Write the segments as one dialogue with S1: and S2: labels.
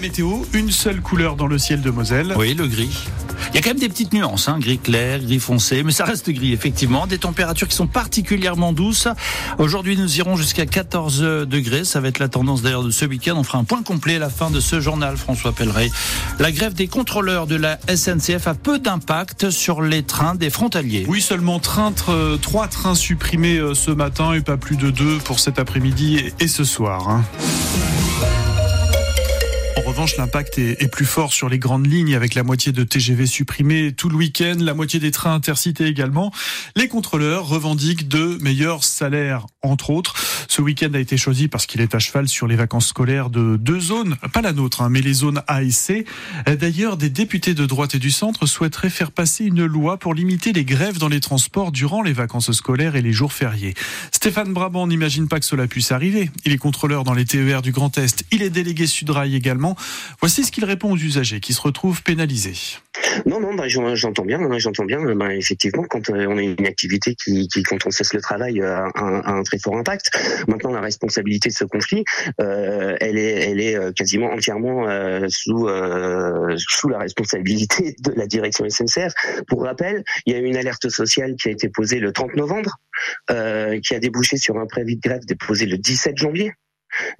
S1: météo, une seule couleur dans le ciel de Moselle.
S2: Oui, le gris. Il y a quand même des petites nuances, hein, gris clair, gris foncé, mais ça reste gris, effectivement. Des températures qui sont particulièrement douces. Aujourd'hui, nous irons jusqu'à 14 degrés. Ça va être la tendance d'ailleurs de ce week-end. On fera un point complet à la fin de ce journal, François Pelleret. La grève des contrôleurs de la SNCF a peu d'impact sur les trains des frontaliers.
S1: Oui, seulement train, trois trains supprimés euh, ce matin et pas plus de deux pour cet après-midi et ce soir. Hein. En revanche, l'impact est, plus fort sur les grandes lignes avec la moitié de TGV supprimés tout le week-end, la moitié des trains intercités également. Les contrôleurs revendiquent de meilleurs salaires, entre autres. Ce week-end a été choisi parce qu'il est à cheval sur les vacances scolaires de deux zones, pas la nôtre, hein, mais les zones A et C. D'ailleurs, des députés de droite et du centre souhaiteraient faire passer une loi pour limiter les grèves dans les transports durant les vacances scolaires et les jours fériés. Stéphane Brabant n'imagine pas que cela puisse arriver. Il est contrôleur dans les TER du Grand Est. Il est délégué Sudrail également. Voici ce qu'il répond aux usagers qui se retrouvent pénalisés.
S3: Non, non, bah, j'entends bien, j'entends bien. Bah, effectivement, quand euh, on a une activité qui, quand on cesse le travail, euh, a un, très fort impact. Maintenant, la responsabilité de ce conflit, euh, elle est, quasiment entièrement sous sous la responsabilité de la direction SNCF. Pour rappel, il y a eu une alerte sociale qui a été posée le 30 novembre, qui a débouché sur un préavis de grève déposé le 17 janvier.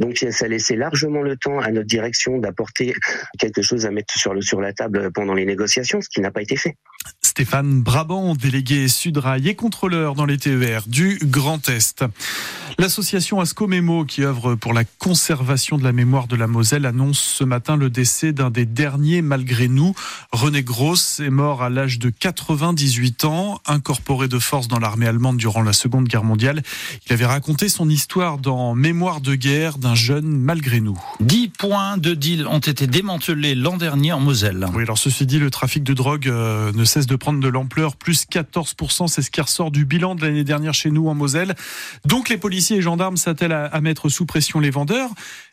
S3: Donc ça laissait largement le temps à notre direction d'apporter quelque chose à mettre sur, sur la table pendant les négociations, ce qui n'a pas été fait.
S1: Stéphane Brabant, délégué Sudrail et contrôleur dans les TER du Grand Est. L'association Ascomemo, qui œuvre pour la conservation de la mémoire de la Moselle, annonce ce matin le décès d'un des derniers malgré nous. René Gross est mort à l'âge de 98 ans, incorporé de force dans l'armée allemande durant la Seconde Guerre mondiale. Il avait raconté son histoire dans Mémoire de guerre d'un jeune malgré nous.
S2: 10 points de deal ont été démantelés l'an dernier en Moselle.
S1: Oui, alors ceci dit, le trafic de drogue euh, ne cesse de prendre de l'ampleur, plus 14%, c'est ce qui ressort du bilan de l'année dernière chez nous en Moselle. Donc les policiers et gendarmes s'attellent à mettre sous pression les vendeurs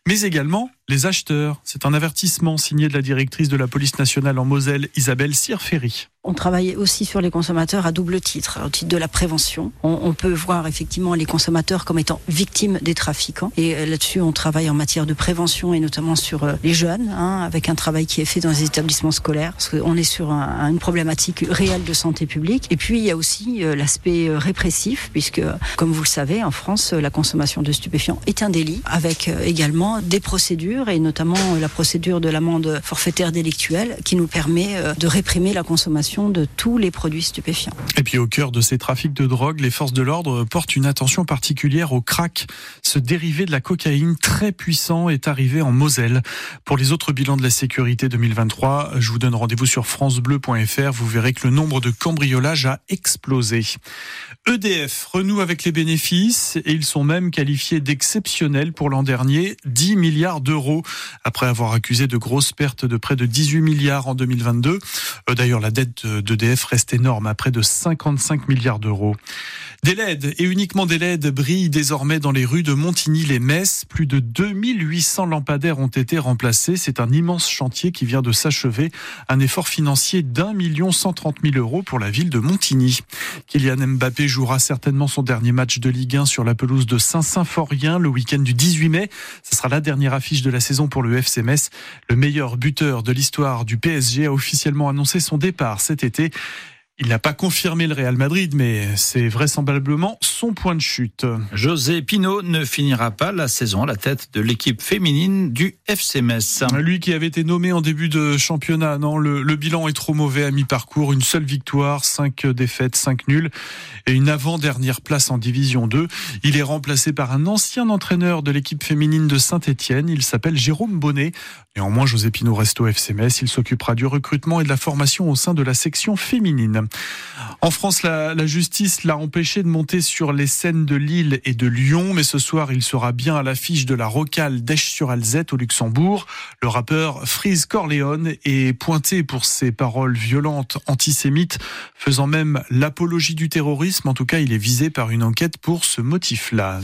S1: mais également les acheteurs. C'est un avertissement signé de la directrice de la police nationale en Moselle, Isabelle Sirferi.
S4: On travaille aussi sur les consommateurs à double titre, au titre de la prévention. On, peut voir effectivement les consommateurs comme étant victimes des trafiquants. Et euh, là-dessus, on travaille en matière de prévention et notamment sur euh, les jeunes, hein, avec un travail qui est fait dans les établissements scolaires. Parce qu'on est sur une problématique réelle de santé publique. Et puis, il y a aussi euh, l'aspect répressif, puisque, comme vous le savez, en France, la consommation de stupéfiants est un délit, avec également des procédures et notamment la procédure de l'amende forfaitaire délictuelle qui nous permet de réprimer la consommation de tous les produits stupéfiants.
S1: Et puis au cœur de ces trafics de drogue, les forces de l'ordre portent une attention particulière au crack. Ce dérivé de la cocaïne très puissant est arrivé en Moselle. Pour les autres bilans de la sécurité 2023, je vous donne rendez-vous sur francebleu.fr. Vous verrez que le nombre de cambriolages a explosé. EDF renoue avec les bénéfices et ils sont même qualifiés d'exceptionnels pour l'an dernier. 10 milliards d'euros après avoir accusé de grosses pertes de près de 18 milliards en 2022. Euh, d'ailleurs, la dette d'EDF reste énorme à près de 55 milliards d'euros. Des LED et uniquement des LED brillent désormais dans les rues de Montigny-les-Messes. Plus de 2800 lampadaires ont été remplacés. C'est un immense chantier qui vient de s'achever. Un effort financier d'un million cent trente mille euros pour la ville de Montigny. Kylian Mbappé jouera certainement son dernier match de Ligue 1 sur la pelouse de Saint-Symphorien le week-end du 18 mai. Ce sera la dernière affiche de la saison pour le FC Metz. Le meilleur buteur de l'histoire du PSG a officiellement annoncé son départ cet. Il n'a pas confirmé le Real Madrid, mais c'est vraisemblablement son point de chute.
S2: José Pinault ne finira pas la saison à la tête de l'équipe féminine du FC Metz.
S1: Lui qui avait été nommé en début de championnat, non, le, bilan est trop mauvais à mi-parcours. Une seule victoire, cinq défaites, cinq nuls et une avant-dernière place en Division 2. Il est remplacé par un ancien entraîneur de l'équipe féminine de Saint-Etienne. Il s'appelle Jérôme Bonnet. Néanmoins, José Pinault reste au FC Metz. Il s'occupera du recrutement et de la formation au sein de la section féminine. En France, la, justice l'a empêché de monter sur les scènes de Lille et de Lyon, mais ce soir, il sera bien à l'affiche de la rocale d'Esch-sur-Alzette au Luxembourg. Le rappeur Freeze Corleone est pointé pour ses paroles violentes antisémites, faisant même l'apologie du terrorisme. En tout cas, il est visé par une enquête pour ce motif-là.